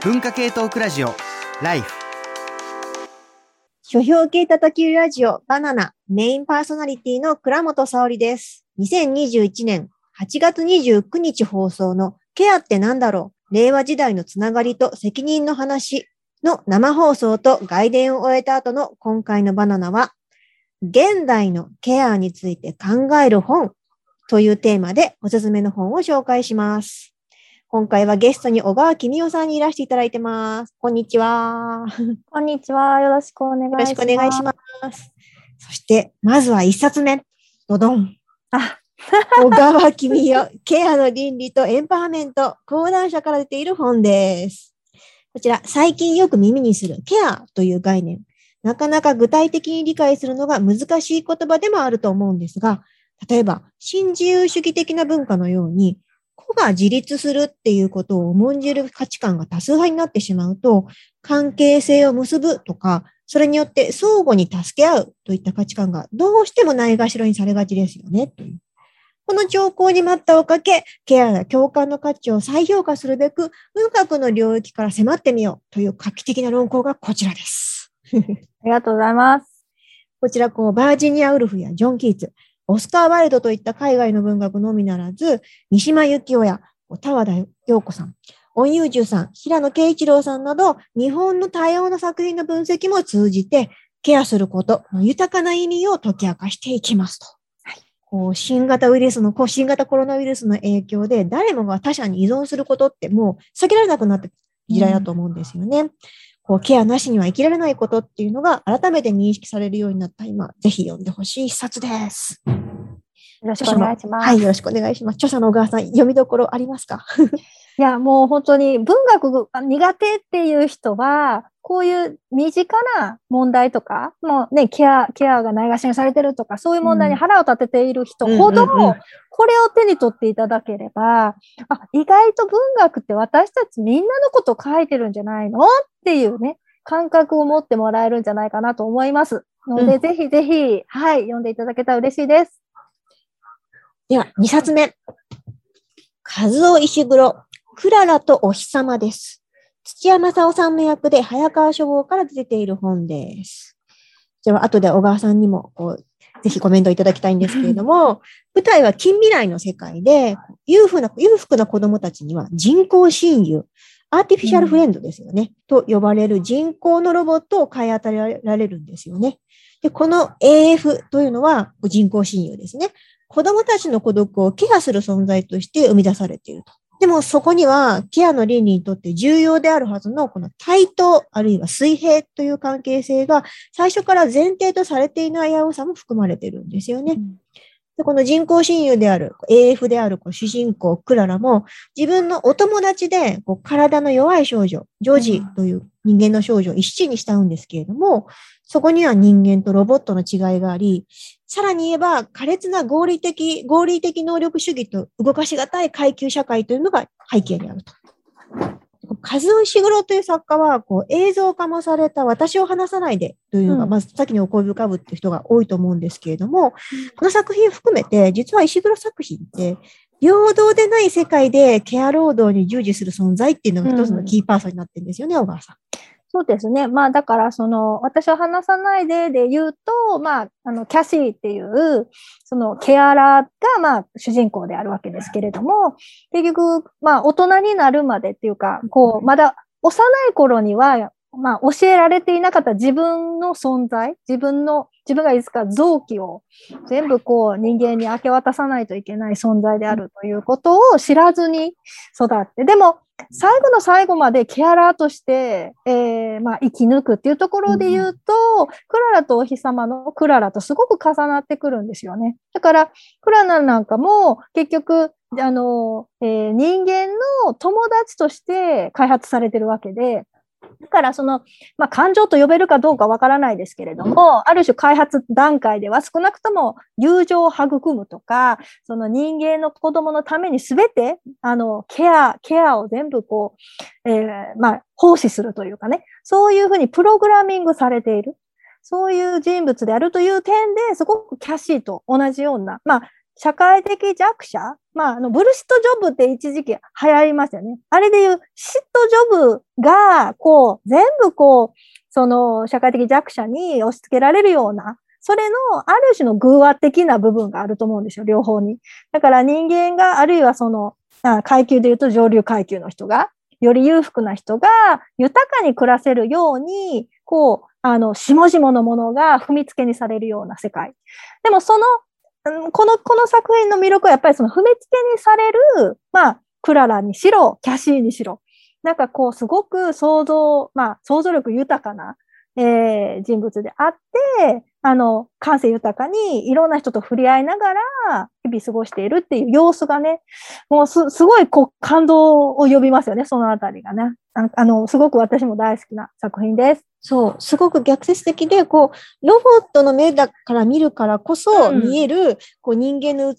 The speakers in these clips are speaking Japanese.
文化系トークラジオライフ書評系叩きラジオバナナメインパーソナリティの倉本沙織です。2021年8月29日放送のケアってなんだろう？令和時代のつながりと責任の話の生放送と外伝を終えた後の今回のバナナは現代のケアについて考える本というテーマでおすすめの本を紹介します。今回はゲストに小川君代さんにいらしていただいてます。こんにちは。こんにちは。よろしくお願いしよます。ろしくお願いします。そして、まずは一冊目。どどん。あ、小川君代、ケアの倫理とエンパワーメント、講談社から出ている本です。こちら、最近よく耳にするケアという概念。なかなか具体的に理解するのが難しい言葉でもあると思うんですが、例えば、新自由主義的な文化のように、個が自立するっていうことを重んじる価値観が多数派になってしまうと、関係性を結ぶとか、それによって相互に助け合うといった価値観がどうしてもないがしろにされがちですよね。この兆候に待ったおかけ、ケアや共感の価値を再評価するべく、文学の領域から迫ってみようという画期的な論考がこちらです。ありがとうございます。こちら、こう、バージニア・ウルフやジョン・キーツ、オスカー・ワイルドといった海外の文学のみならず、三島由紀夫や田和田陽子さん、恩裕十さん、平野啓一郎さんなど、日本の多様な作品の分析も通じて、ケアすることの豊かな意味を解き明かしていきますと。こう新型ウイルスの、こう新型コロナウイルスの影響で、誰もが他者に依存することってもう避けられなくなった時代だと思うんですよね。こうケアなしには生きられないことっていうのが改めて認識されるようになった今、ぜひ読んでほしい一冊です。よろしくお願いします。はい、よろしくお願いします。著者の小川さん、読みどころありますか？いや、もう本当に文学が苦手っていう人は、こういう身近な問題とか、もうね、ケア、ケアがないがしろにされてるとか、そういう問題に腹を立てている人ほど、これを手に取っていただければ、あ、意外と文学って私たちみんなのこと書いてるんじゃないのっていうね、感覚を持ってもらえるんじゃないかなと思います。ので、うんぜひぜひ、はい、読んでいただけたら嬉しいです。では、2冊目。和尾石黒、クララとお日様です。土屋正夫さんの役で早川書房から出ている本です。では、後で小川さんにもこうぜひコメントいただきたいんですけれども、舞台は近未来の世界で、裕福な裕福な子供たちには人工親友、アーティフィシャルフレンドですよね、と呼ばれる人工のロボットを買い与えられるんですよね。で、この AF というのは人工親友ですね。子供たちの孤独をケアする存在として生み出されていると。でもそこにはケアの倫理にとって重要であるはずのこの対等あるいは水平という関係性が最初から前提とされていない危うさも含まれてるんですよね。でこの人工親友である AF であるこう主人公クララも自分のお友達でこう体の弱い少女、ジョージという人間の少女を一心に慕うんですけれども、そこには人間とロボットの違いがあり、さらに言えば、苛烈な合理的、合理的能力主義と動かしがたい階級社会というのが背景にあると。和尾石黒という作家は、こう映像化もされた私を話さないでというのが、うん。まず先にお声深ぶっていう人が多いと思うんですけれども、この作品を含めて、実は石黒作品って、平等でない世界でケア労働に従事する存在っていうのが一つのキーパーソンになってるんですよね、小川さん。そうですね。まあだからその私は話さないでで言うと、まああのキャシーっていうそのケアラーがまあ主人公であるわけですけれども、結局まあ大人になるまでっていうか、こうまだ幼い頃にはまあ教えられていなかった自分の存在、自分の自分がいつか臓器を全部こう人間に明け渡さないといけない存在であるということを知らずに育って、でも最後の最後までケアラーとして、えーまあ、生き抜くっていうところで言うと、クララとお日様のクララとすごく重なってくるんですよね。だから、クララなんかも結局、あの、えー人間の友達として開発されてるわけで、だからその、まあ、感情と呼べるかどうかわからないですけれども、ある種開発段階では少なくとも友情を育むとか、その人間の子供のために全て、あの、ケア、ケアを全部こう、えーまあ、奉仕するというかね、そういうふうにプログラミングされている。そういう人物であるという点で、すごくキャシーと同じような、まあ、社会的弱者、まあ、あの、ブルシットジョブって一時期流行りましたよね。あれでいうシットジョブが、こう、全部こう、その社会的弱者に押し付けられるような、それのある種の偶話的な部分があると思うんですよ、両方に。だから人間が、あるいはその、階級で言うと上流階級の人が、より裕福な人が豊かに暮らせるように、こう、あの、下々のものが踏みつけにされるような世界。でもその、この、この作品の魅力はやっぱりその踏みつけにされる、まあ、クララにしろ、キャシーにしろ。なんかこう、すごく想像、まあ、想像力豊かな、えー、人物であって、あの、感性豊かにいろんな人と触れ合いながら日々過ごしているっていう様子がね、もうすすごいこう感動を呼びますよね、そのあたりがね。ああの、すごく私も大好きな作品です。そう、すごく逆説的で、こう、ロボットの目だから見るからこそ見える、うん、こう人間の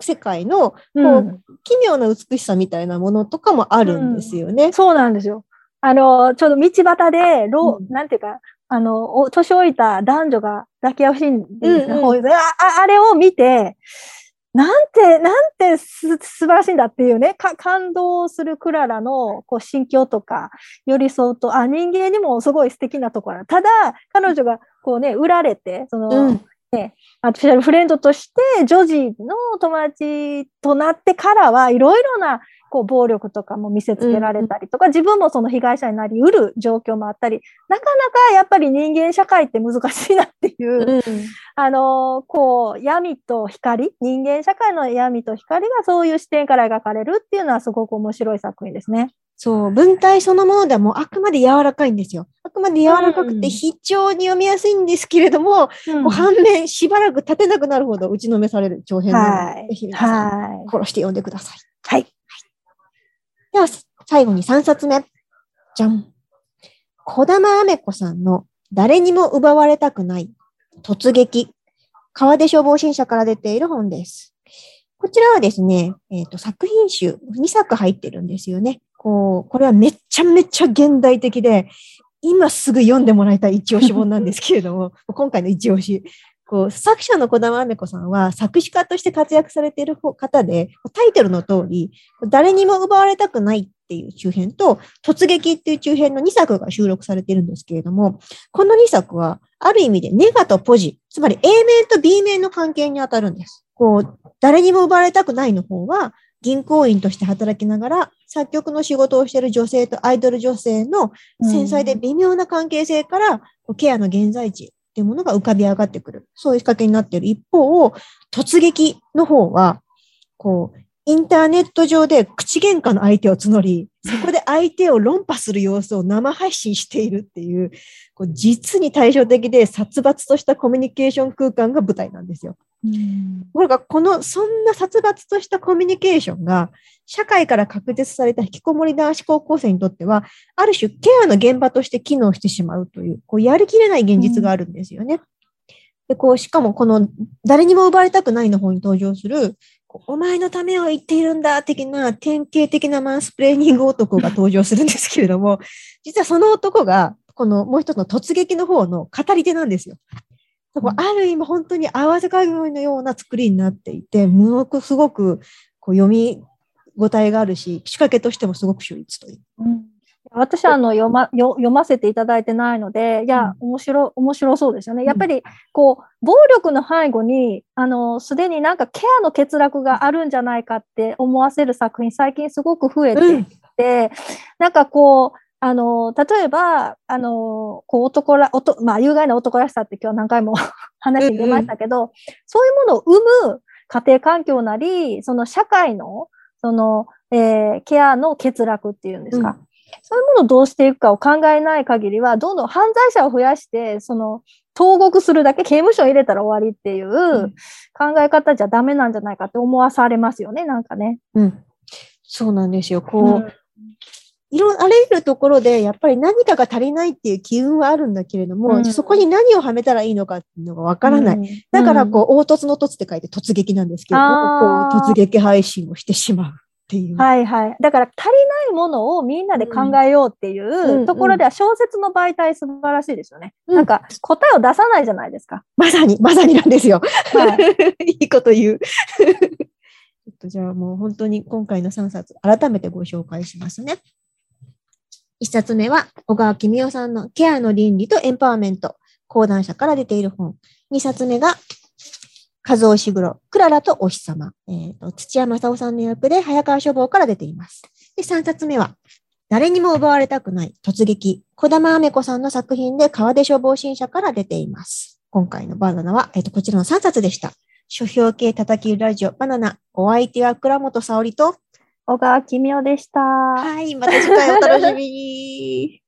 世界の、こう、うん、奇妙な美しさみたいなものとかもあるんですよね。うん、そうなんですよ。あの、ちょうど道端で、ロ、うん、なんていうか、あの、年老いた男女が抱き合うシーンで、うんうん、ああれを見て、なんて、なんてす素晴らしいんだっていうね、感動するクララのこう心境とか、寄り添うと、あ、人間にもすごい素敵なところただ、彼女がこうね、売られて、その、うん、ね、アーティフィシャルフレンドとして、女児の友達となってからはいろいろなこう暴力とかも見せつけられたりとか、うん、自分もその被害者になりうる状況もあったり、なかなかやっぱり人間社会って難しいなっていう、うん、あの、こう、闇と光、人間社会の闇と光がそういう視点から描かれるっていうのはすごく面白い作品ですね。そう、文体そのものではもうあくまで柔らかいんですよ。あくまで柔らかくて非常に読みやすいんですけれども、うん、もう反面しばらく立てなくなるほど打ちのめされる長編なので、ぜひ皆さん殺して読んでください。はい。では、最後に3冊目。じゃん。小玉あめ子さんの誰にも奪われたくない突撃。川出消防新社から出ている本です。こちらはですね、えっ、ー、と、作品集2作入ってるんですよね。こう、これはめちゃめちゃ現代的で、今すぐ読んでもらいたい一押し本なんですけれども、今回の一押し。こう作者の小玉あめ子さんは作詞家として活躍されている方で、タイトルの通り、誰にも奪われたくないっていう中編と、突撃っていう中編の2作が収録されているんですけれども、この2作は、ある意味でネガとポジ、つまり A 面と B 面の関係に当たるんです。こう、誰にも奪われたくないの方は、銀行員として働きながら、作曲の仕事をしている女性とアイドル女性の繊細で微妙な関係性から、ケアの現在地っていうものが浮かび上がってくる。そういう仕掛けになっている一方、突撃の方は、こう、インターネット上で口喧嘩の相手を募り、そこで相手を論破する様子を生配信しているっていう、こう実に対照的で殺伐としたコミュニケーション空間が舞台なんですよ。これがこの、そんな殺伐としたコミュニケーションが、社会から確実された引きこもり男子高校生にとっては、ある種ケアの現場として機能してしまうという、こうやりきれない現実があるんですよね。でこうしかもこの誰にも奪われたくないの方に登場するお前のためを言っているんだ的な典型的なマンスプレーニング男が登場するんですけれども、実はその男が、このもう一つの突撃の方の語り手なんですよ。ある意味本当に合わせ鏡のような作りになっていて、ものすごくこう読み応えがあるし、仕掛けとしてもすごく秀逸という。うん。私はあの読ま読ませていただいてないので、いや、面白、面白そうですよね。やっぱり、こう、暴力の背後に、あの、すでになんかケアの欠落があるんじゃないかって思わせる作品、最近すごく増えていて、うん、なんかこう、あの、例えば、あの、こう男ら、男まあ、有害な男らしさって今日何回も 話して出ましたけど、うんうん、そういうものを生む家庭環境なり、その社会の、その、えー、ケアの欠落っていうんですか。うんそういうものをどうしていくかを考えない限りは、どんどん犯罪者を増やして、その、投獄するだけ、刑務所入れたら終わりっていう考え方じゃダメなんじゃないかって思わされますよね、なんかね。うん。そうなんですよ。こう、うんいろ、あらゆるところで、やっぱり何かが足りないっていう機運はあるんだけれども、うん、そこに何をはめたらいいのかっていうのがわからない。うん、だから、こう、凹凸の凸って書いて突撃なんですけど、こう突撃配信をしてしまう。っていう。はいはい。だから足りないものをみんなで考えようっていうところでは小説の媒体素晴らしいですよね。うんなんか答えを出さないじゃないですか。まさに、まさになんですよ。はい。いいこと言う。ちょっとじゃあもう本当に今回の3冊、改めてご紹介しますね。1冊目は、小川公夫さんのケアの倫理とエンパワーメント、講談社から出ている本。2冊目が、和尾石黒、クララとお日様。えーと土屋正夫さんの役で早川書房から出ています。で、3冊目は、誰にも奪われたくない突撃、小玉雨子さんの作品で川出書房新社から出ています。今回のバナナは、えっ、と、こちらの3冊でした。書評系叩きラジオバナナ。お相手は倉本沙織と、小川奇妙でした。はい、また次回お楽しみに。